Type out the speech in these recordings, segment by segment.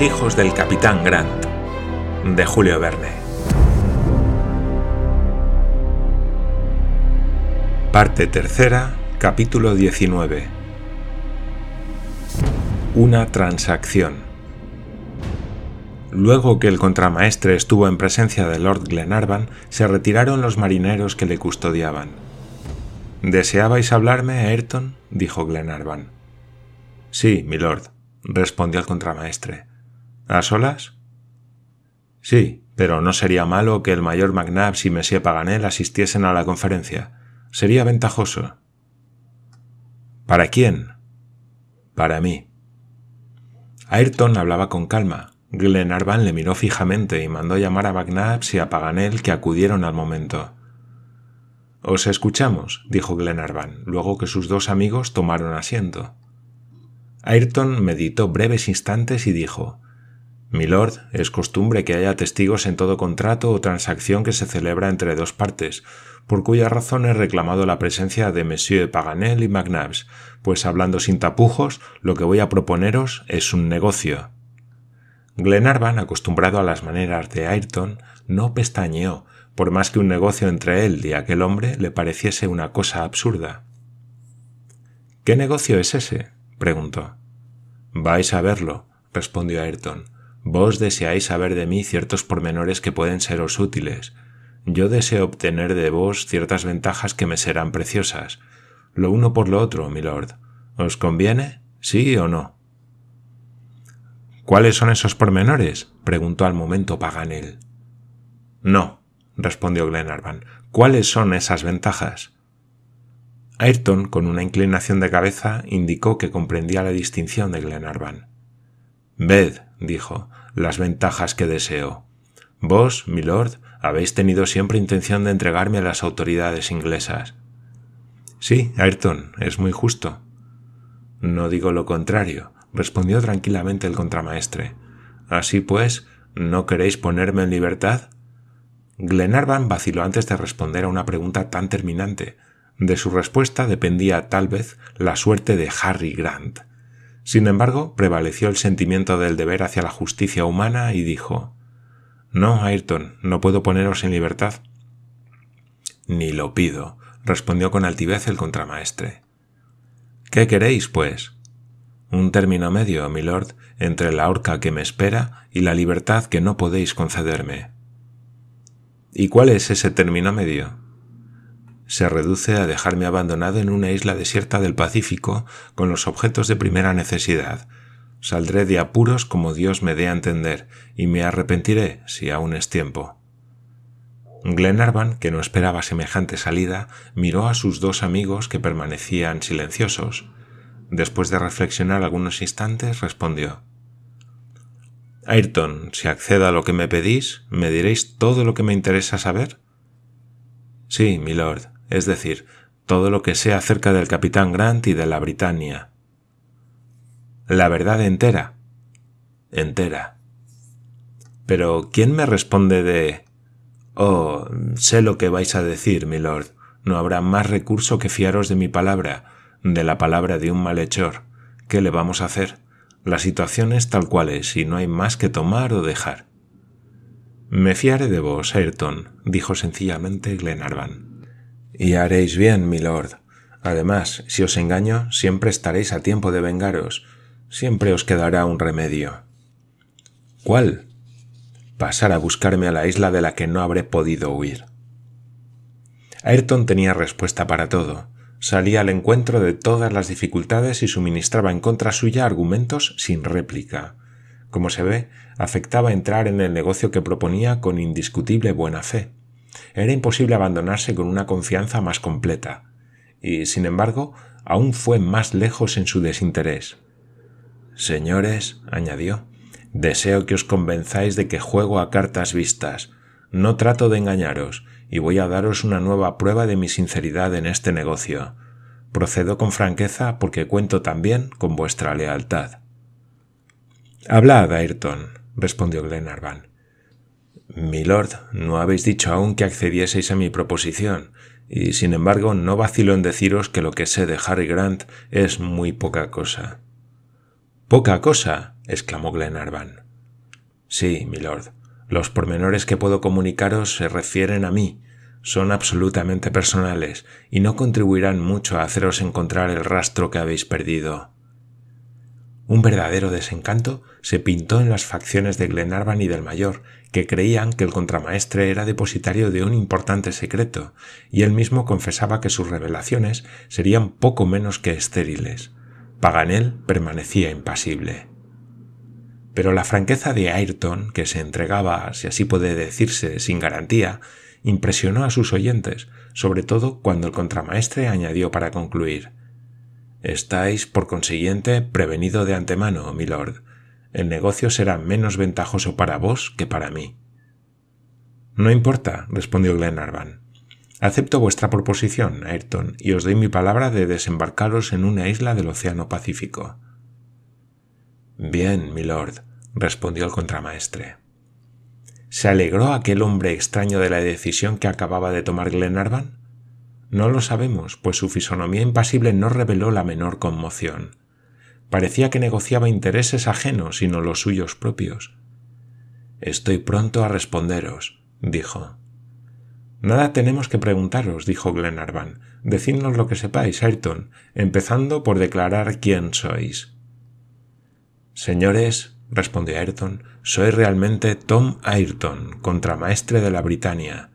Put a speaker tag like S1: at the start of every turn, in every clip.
S1: Hijos del capitán Grant, de Julio Verne. Parte tercera, capítulo 19. Una transacción. Luego que el contramaestre estuvo en presencia de Lord Glenarvan, se retiraron los marineros que le custodiaban. ¿Deseabais hablarme, Ayrton? dijo Glenarvan. Sí, milord, respondió el contramaestre. ¿A solas? Sí, pero no sería malo que el mayor McNabbs y Monsieur Paganel asistiesen a la conferencia. Sería ventajoso. ¿Para quién? Para mí. Ayrton hablaba con calma. Glenarvan le miró fijamente y mandó llamar a McNabbs y a Paganel que acudieron al momento. Os escuchamos, dijo Glenarvan, luego que sus dos amigos tomaron asiento. Ayrton meditó breves instantes y dijo Milord, es costumbre que haya testigos en todo contrato o transacción que se celebra entre dos partes, por cuya razón he reclamado la presencia de Monsieur Paganel y McNabbs, pues hablando sin tapujos, lo que voy a proponeros es un negocio. Glenarvan, acostumbrado a las maneras de Ayrton, no pestañeó, por más que un negocio entre él y aquel hombre le pareciese una cosa absurda. ¿Qué negocio es ese? preguntó. Vais a verlo, respondió Ayrton. Vos deseáis saber de mí ciertos pormenores que pueden seros útiles. Yo deseo obtener de vos ciertas ventajas que me serán preciosas. Lo uno por lo otro, milord. ¿Os conviene? ¿Sí o no? ¿Cuáles son esos pormenores? preguntó al momento Paganel. No, respondió Glenarvan. ¿Cuáles son esas ventajas? Ayrton, con una inclinación de cabeza, indicó que comprendía la distinción de Glenarvan. Ved, dijo, las ventajas que deseo. Vos, milord, habéis tenido siempre intención de entregarme a las autoridades inglesas. Sí, Ayrton, es muy justo. No digo lo contrario, respondió tranquilamente el contramaestre. Así pues, ¿no queréis ponerme en libertad? Glenarvan vaciló antes de responder a una pregunta tan terminante, de su respuesta dependía tal vez la suerte de Harry Grant. Sin embargo, prevaleció el sentimiento del deber hacia la justicia humana y dijo No, Ayrton, no puedo poneros en libertad. Ni lo pido, respondió con altivez el contramaestre. ¿Qué queréis, pues? Un término medio, milord, entre la horca que me espera y la libertad que no podéis concederme. ¿Y cuál es ese término medio? Se reduce a dejarme abandonado en una isla desierta del Pacífico con los objetos de primera necesidad. Saldré de apuros como Dios me dé a entender, y me arrepentiré si aún es tiempo. Glenarvan, que no esperaba semejante salida, miró a sus dos amigos que permanecían silenciosos. Después de reflexionar algunos instantes, respondió Ayrton, si accedo a lo que me pedís, ¿me diréis todo lo que me interesa saber? Sí, milord, es decir, todo lo que sé acerca del capitán Grant y de la Britannia. La verdad entera. Entera. Pero ¿quién me responde de... Oh, sé lo que vais a decir, milord. No habrá más recurso que fiaros de mi palabra, de la palabra de un malhechor. ¿Qué le vamos a hacer? La situación es tal cual es y no hay más que tomar o dejar. Me fiaré de vos, Ayrton, dijo sencillamente Glenarvan. Y haréis bien, milord. Además, si os engaño, siempre estaréis a tiempo de vengaros. Siempre os quedará un remedio. ¿Cuál? Pasar a buscarme a la isla de la que no habré podido huir. Ayrton tenía respuesta para todo. Salía al encuentro de todas las dificultades y suministraba en contra suya argumentos sin réplica. Como se ve, afectaba entrar en el negocio que proponía con indiscutible buena fe. Era imposible abandonarse con una confianza más completa, y, sin embargo, aún fue más lejos en su desinterés. Señores, añadió, deseo que os convenzáis de que juego a cartas vistas. No trato de engañaros, y voy a daros una nueva prueba de mi sinceridad en este negocio. Procedo con franqueza porque cuento también con vuestra lealtad. Hablad, Ayrton, respondió Glenarvan. Milord, no habéis dicho aún que accedieseis a mi proposición, y sin embargo no vacilo en deciros que lo que sé de Harry Grant es muy poca cosa. ¿Poca cosa? exclamó Glenarvan. Sí, milord. Los pormenores que puedo comunicaros se refieren a mí, son absolutamente personales y no contribuirán mucho a haceros encontrar el rastro que habéis perdido. Un verdadero desencanto se pintó en las facciones de Glenarvan y del mayor, que creían que el contramaestre era depositario de un importante secreto, y él mismo confesaba que sus revelaciones serían poco menos que estériles. Paganel permanecía impasible. Pero la franqueza de Ayrton, que se entregaba, si así puede decirse, sin garantía, impresionó a sus oyentes, sobre todo cuando el contramaestre añadió para concluir Estáis, por consiguiente, prevenido de antemano, milord. El negocio será menos ventajoso para vos que para mí. No importa, respondió Glenarvan. Acepto vuestra proposición, Ayrton, y os doy mi palabra de desembarcaros en una isla del Océano Pacífico. Bien, milord, respondió el contramaestre. ¿Se alegró aquel hombre extraño de la decisión que acababa de tomar Glenarvan? No lo sabemos, pues su fisonomía impasible no reveló la menor conmoción. Parecía que negociaba intereses ajenos y no los suyos propios. Estoy pronto a responderos, dijo. Nada tenemos que preguntaros, dijo Glenarvan. Decidnos lo que sepáis, Ayrton, empezando por declarar quién sois. Señores, respondió Ayrton, soy realmente Tom Ayrton, contramaestre de la Britania.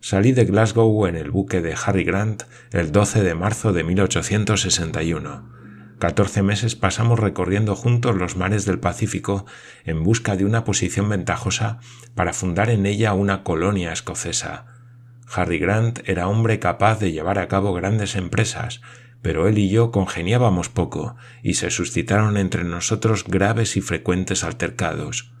S1: Salí de Glasgow en el buque de Harry Grant el 12 de marzo de 1861. Catorce meses pasamos recorriendo juntos los mares del Pacífico en busca de una posición ventajosa para fundar en ella una colonia escocesa. Harry Grant era hombre capaz de llevar a cabo grandes empresas, pero él y yo congeniábamos poco y se suscitaron entre nosotros graves y frecuentes altercados.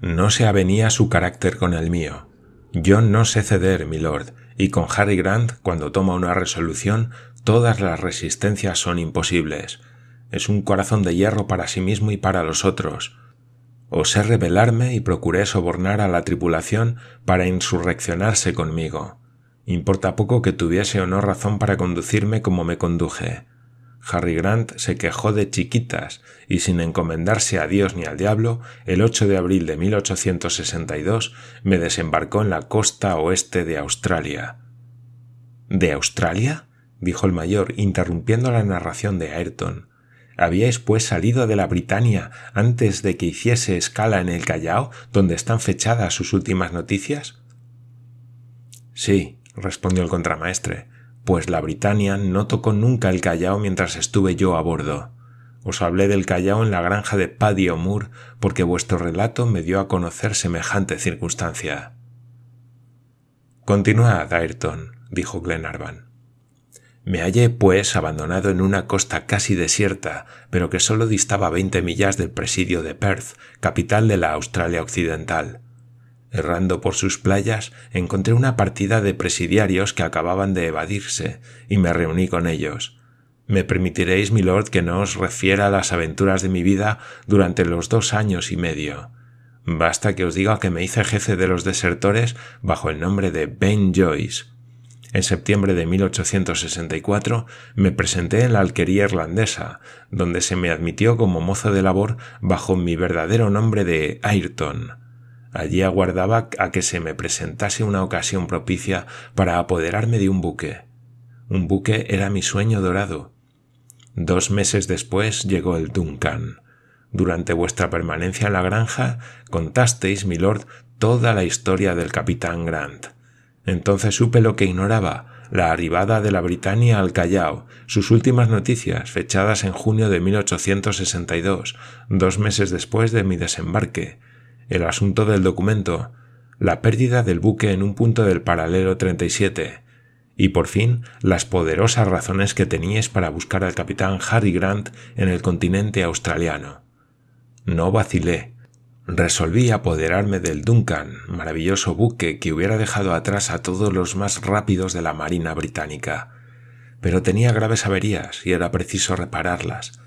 S1: No se avenía su carácter con el mío. Yo no sé ceder, milord, y con Harry Grant, cuando toma una resolución, todas las resistencias son imposibles. Es un corazón de hierro para sí mismo y para los otros. Osé rebelarme y procuré sobornar a la tripulación para insurreccionarse conmigo. Importa poco que tuviese o no razón para conducirme como me conduje. Harry Grant se quejó de chiquitas y sin encomendarse a Dios ni al diablo, el 8 de abril de 1862 me desembarcó en la costa oeste de Australia. ¿De Australia? dijo el mayor, interrumpiendo la narración de Ayrton. ¿Habíais pues salido de la Britania antes de que hiciese escala en el Callao, donde están fechadas sus últimas noticias? Sí, respondió el contramaestre, pues la Britania no tocó nunca el Callao mientras estuve yo a bordo. Os hablé del Callao en la granja de Paddy O'Moore porque vuestro relato me dio a conocer semejante circunstancia. Continuad, Ayrton, dijo Glenarvan. Me hallé, pues, abandonado en una costa casi desierta, pero que sólo distaba veinte millas del presidio de Perth, capital de la Australia Occidental. Errando por sus playas, encontré una partida de presidiarios que acababan de evadirse, y me reuní con ellos. Me permitiréis, milord, que no os refiera las aventuras de mi vida durante los dos años y medio. Basta que os diga que me hice jefe de los desertores bajo el nombre de Ben Joyce. En septiembre de 1864 me presenté en la alquería irlandesa, donde se me admitió como mozo de labor bajo mi verdadero nombre de Ayrton. Allí aguardaba a que se me presentase una ocasión propicia para apoderarme de un buque. Un buque era mi sueño dorado. Dos meses después llegó el Duncan. Durante vuestra permanencia en la granja contasteis, milord, toda la historia del capitán Grant. Entonces supe lo que ignoraba, la arribada de la Britania al Callao, sus últimas noticias, fechadas en junio de 1862, dos meses después de mi desembarque, el asunto del documento, la pérdida del buque en un punto del paralelo 37, y por fin las poderosas razones que teníais para buscar al capitán Harry Grant en el continente australiano. No vacilé. Resolví apoderarme del Duncan, maravilloso buque que hubiera dejado atrás a todos los más rápidos de la Marina británica. Pero tenía graves averías y era preciso repararlas,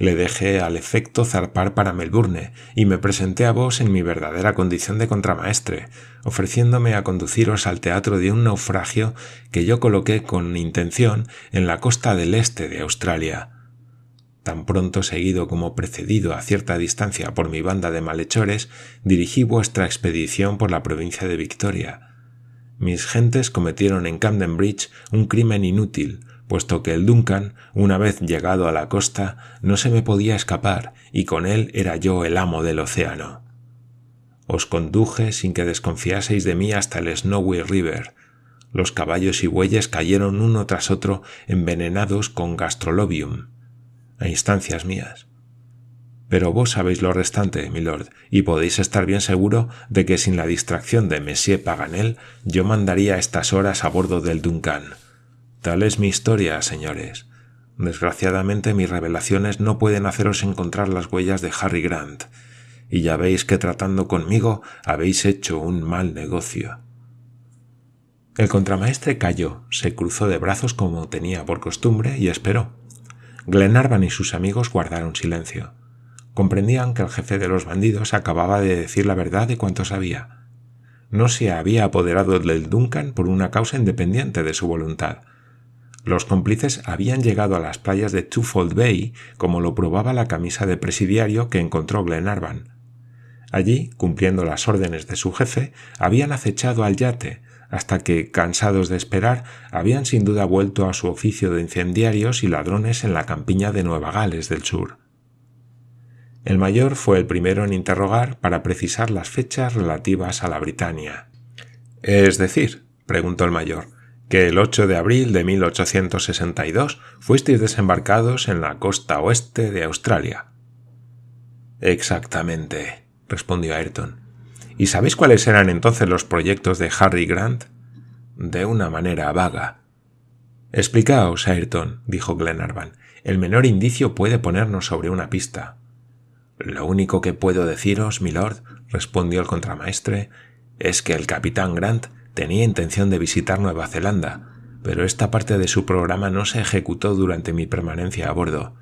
S1: le dejé al efecto zarpar para Melbourne y me presenté a vos en mi verdadera condición de contramaestre, ofreciéndome a conduciros al teatro de un naufragio que yo coloqué con intención en la costa del este de Australia. Tan pronto seguido como precedido a cierta distancia por mi banda de malhechores, dirigí vuestra expedición por la provincia de Victoria. Mis gentes cometieron en Camden Bridge un crimen inútil, puesto que el Duncan, una vez llegado a la costa, no se me podía escapar, y con él era yo el amo del océano. Os conduje sin que desconfiaseis de mí hasta el Snowy River. Los caballos y bueyes cayeron uno tras otro envenenados con gastrolobium, a instancias mías. Pero vos sabéis lo restante, milord, y podéis estar bien seguro de que sin la distracción de Monsieur Paganel yo mandaría estas horas a bordo del Duncan. Tal es mi historia, señores. Desgraciadamente mis revelaciones no pueden haceros encontrar las huellas de Harry Grant, y ya veis que tratando conmigo habéis hecho un mal negocio. El contramaestre calló, se cruzó de brazos como tenía por costumbre y esperó. Glenarvan y sus amigos guardaron silencio. Comprendían que el jefe de los bandidos acababa de decir la verdad de cuanto sabía. No se había apoderado del Duncan por una causa independiente de su voluntad. Los cómplices habían llegado a las playas de Twofold Bay, como lo probaba la camisa de presidiario que encontró Glenarvan. Allí, cumpliendo las órdenes de su jefe, habían acechado al yate, hasta que, cansados de esperar, habían sin duda vuelto a su oficio de incendiarios y ladrones en la campiña de Nueva Gales del Sur. El mayor fue el primero en interrogar para precisar las fechas relativas a la Britania. Es decir, preguntó el mayor, que el 8 de abril de 1862 fuisteis desembarcados en la costa oeste de Australia. Exactamente, respondió Ayrton. ¿Y sabéis cuáles eran entonces los proyectos de Harry Grant? De una manera vaga. Explicaos, Ayrton, dijo Glenarvan. El menor indicio puede ponernos sobre una pista. Lo único que puedo deciros, milord, respondió el contramaestre, es que el capitán Grant tenía intención de visitar Nueva Zelanda, pero esta parte de su programa no se ejecutó durante mi permanencia a bordo.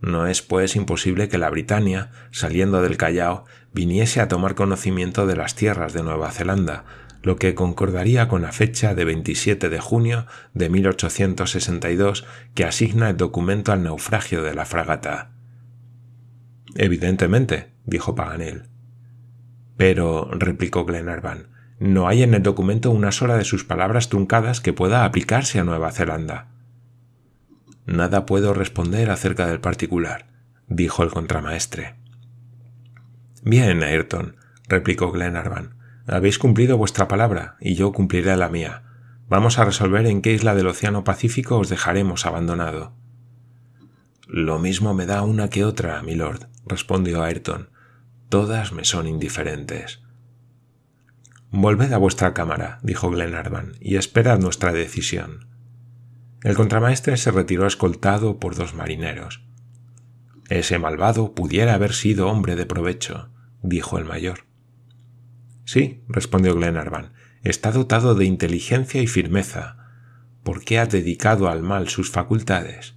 S1: No es, pues, imposible que la Britania, saliendo del Callao, viniese a tomar conocimiento de las tierras de Nueva Zelanda, lo que concordaría con la fecha de 27 de junio de 1862 que asigna el documento al naufragio de la fragata. Evidentemente, dijo Paganel. Pero, replicó Glenarvan, no hay en el documento una sola de sus palabras truncadas que pueda aplicarse a Nueva Zelanda. Nada puedo responder acerca del particular, dijo el contramaestre. Bien, Ayrton, replicó Glenarvan. Habéis cumplido vuestra palabra y yo cumpliré la mía. Vamos a resolver en qué isla del Océano Pacífico os dejaremos abandonado. Lo mismo me da una que otra, milord, respondió Ayrton. Todas me son indiferentes. Volved a vuestra cámara, dijo Glenarvan, y esperad nuestra decisión. El contramaestre se retiró escoltado por dos marineros. Ese malvado pudiera haber sido hombre de provecho, dijo el mayor. Sí, respondió Glenarvan, está dotado de inteligencia y firmeza. ¿Por qué ha dedicado al mal sus facultades?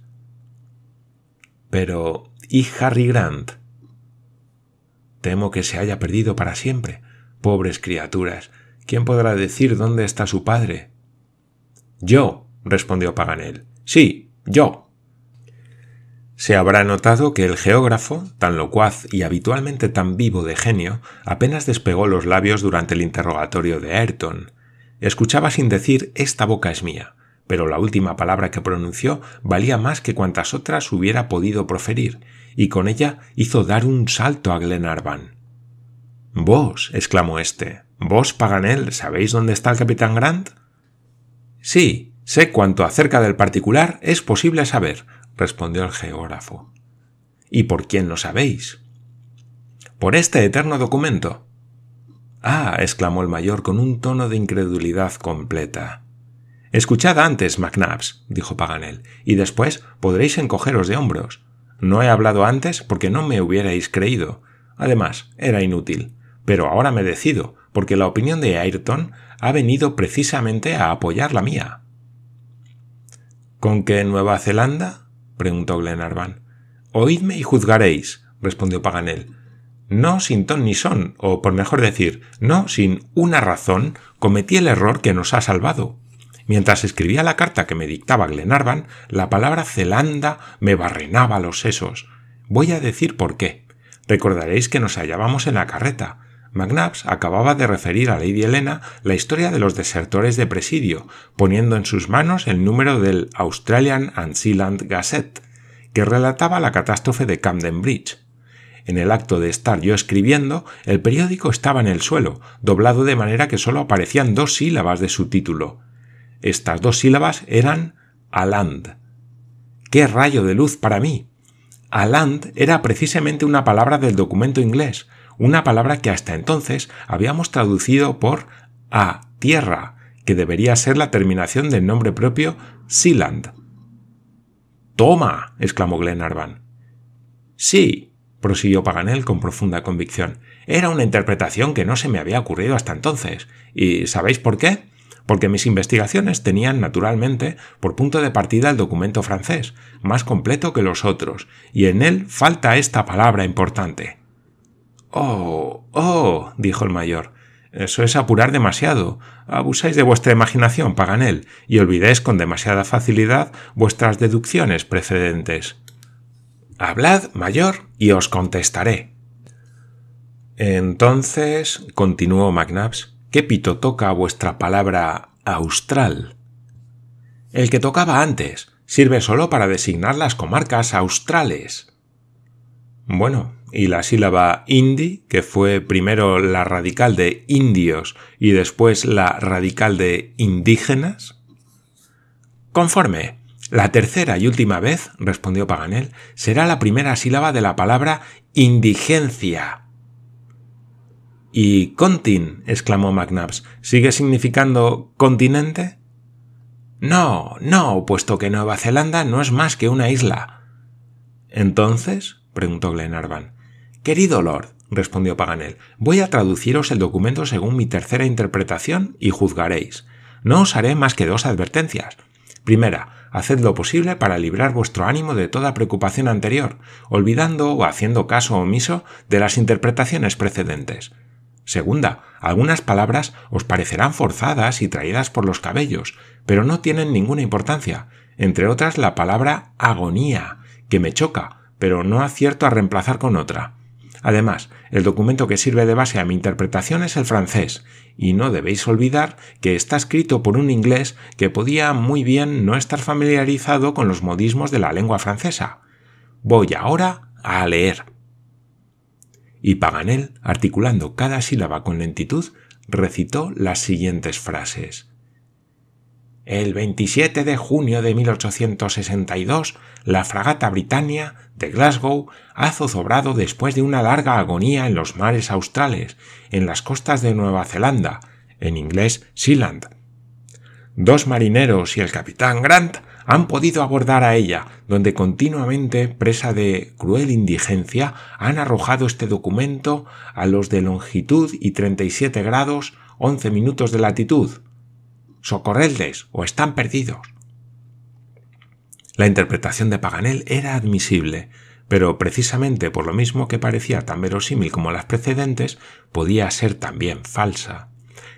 S1: Pero, ¿y Harry Grant? Temo que se haya perdido para siempre. Pobres criaturas, ¿quién podrá decir dónde está su padre? Yo, respondió Paganel. Sí, yo. Se habrá notado que el geógrafo, tan locuaz y habitualmente tan vivo de genio, apenas despegó los labios durante el interrogatorio de Ayrton. Escuchaba sin decir esta boca es mía, pero la última palabra que pronunció valía más que cuantas otras hubiera podido proferir, y con ella hizo dar un salto a Glenarvan. Vos, exclamó éste, vos, Paganel, ¿sabéis dónde está el capitán Grant? Sí, Sé cuanto acerca del particular es posible saber, respondió el geógrafo. ¿Y por quién lo sabéis? Por este eterno documento. Ah, exclamó el mayor con un tono de incredulidad completa. Escuchad antes, McNabbs, dijo Paganel, y después podréis encogeros de hombros. No he hablado antes porque no me hubierais creído. Además, era inútil. Pero ahora me decido, porque la opinión de Ayrton ha venido precisamente a apoyar la mía. ¿Con qué Nueva Zelanda? Preguntó Glenarvan. Oídme y juzgaréis, respondió Paganel. No sin ton ni son, o por mejor decir, no sin una razón, cometí el error que nos ha salvado. Mientras escribía la carta que me dictaba Glenarvan, la palabra Zelanda me barrenaba los sesos. Voy a decir por qué. Recordaréis que nos hallábamos en la carreta. McNabbs acababa de referir a Lady Helena la historia de los desertores de presidio, poniendo en sus manos el número del Australian and Sealand Gazette, que relataba la catástrofe de Camden Bridge. En el acto de estar yo escribiendo, el periódico estaba en el suelo, doblado de manera que sólo aparecían dos sílabas de su título. Estas dos sílabas eran Aland. ¡Qué rayo de luz para mí! Aland era precisamente una palabra del documento inglés, una palabra que hasta entonces habíamos traducido por a tierra, que debería ser la terminación del nombre propio Sealand. Toma. exclamó Glenarvan. Sí, prosiguió Paganel con profunda convicción. Era una interpretación que no se me había ocurrido hasta entonces. ¿Y sabéis por qué? Porque mis investigaciones tenían, naturalmente, por punto de partida el documento francés, más completo que los otros, y en él falta esta palabra importante. Oh, oh, dijo el mayor. Eso es apurar demasiado. Abusáis de vuestra imaginación, Paganel, y olvidáis con demasiada facilidad vuestras deducciones precedentes. Hablad, mayor, y os contestaré. Entonces, continuó McNabbs, ¿qué pito toca vuestra palabra austral? El que tocaba antes. Sirve solo para designar las comarcas australes. Bueno, y la sílaba indi, que fue primero la radical de indios y después la radical de indígenas? Conforme. La tercera y última vez, respondió Paganel, será la primera sílaba de la palabra indigencia. ¿Y contin? exclamó McNabbs. ¿Sigue significando continente? No, no, puesto que Nueva Zelanda no es más que una isla. Entonces, preguntó Glenarvan, Querido Lord, respondió Paganel, voy a traduciros el documento según mi tercera interpretación y juzgaréis. No os haré más que dos advertencias. Primera, haced lo posible para librar vuestro ánimo de toda preocupación anterior, olvidando o haciendo caso omiso de las interpretaciones precedentes. Segunda, algunas palabras os parecerán forzadas y traídas por los cabellos, pero no tienen ninguna importancia, entre otras la palabra agonía, que me choca, pero no acierto a reemplazar con otra. Además, el documento que sirve de base a mi interpretación es el francés, y no debéis olvidar que está escrito por un inglés que podía muy bien no estar familiarizado con los modismos de la lengua francesa. Voy ahora a leer. Y Paganel, articulando cada sílaba con lentitud, recitó las siguientes frases. El 27 de junio de 1862, la fragata Britannia de Glasgow ha zozobrado después de una larga agonía en los mares australes, en las costas de Nueva Zelanda, en inglés Sealand. Dos marineros y el capitán Grant han podido abordar a ella, donde continuamente, presa de cruel indigencia, han arrojado este documento a los de longitud y 37 grados 11 minutos de latitud, socorredles o están perdidos. La interpretación de Paganel era admisible, pero precisamente por lo mismo que parecía tan verosímil como las precedentes, podía ser también falsa.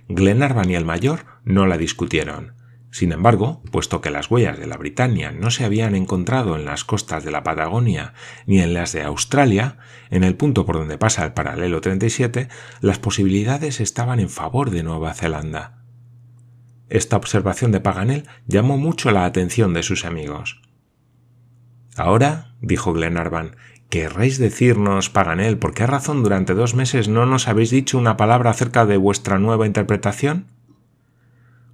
S1: Glenarvan y el mayor no la discutieron. Sin embargo, puesto que las huellas de la Britania no se habían encontrado en las costas de la Patagonia ni en las de Australia, en el punto por donde pasa el paralelo 37, las posibilidades estaban en favor de Nueva Zelanda. Esta observación de Paganel llamó mucho la atención de sus amigos. Ahora, dijo Glenarvan, ¿querréis decirnos, Paganel, por qué razón durante dos meses no nos habéis dicho una palabra acerca de vuestra nueva interpretación?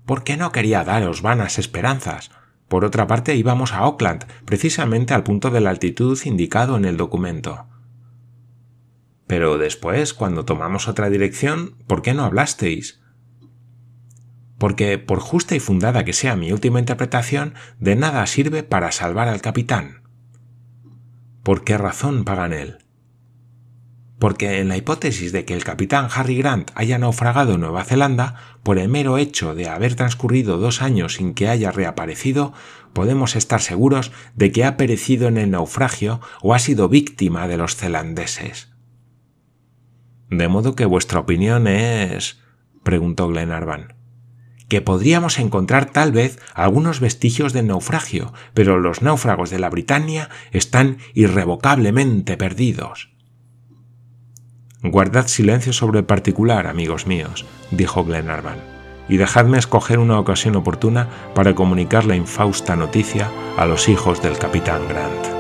S1: Porque no quería daros vanas esperanzas. Por otra parte, íbamos a Auckland, precisamente al punto de la altitud indicado en el documento. Pero después, cuando tomamos otra dirección, ¿por qué no hablasteis? Porque por justa y fundada que sea mi última interpretación, de nada sirve para salvar al capitán. ¿Por qué razón, Paganel? Porque en la hipótesis de que el capitán Harry Grant haya naufragado en Nueva Zelanda, por el mero hecho de haber transcurrido dos años sin que haya reaparecido, podemos estar seguros de que ha perecido en el naufragio o ha sido víctima de los zelandeses. De modo que vuestra opinión es... preguntó Glenarvan que podríamos encontrar tal vez algunos vestigios del naufragio, pero los náufragos de la Britania están irrevocablemente perdidos. Guardad silencio sobre el particular, amigos míos, dijo Glenarvan, y dejadme escoger una ocasión oportuna para comunicar la infausta noticia a los hijos del capitán Grant.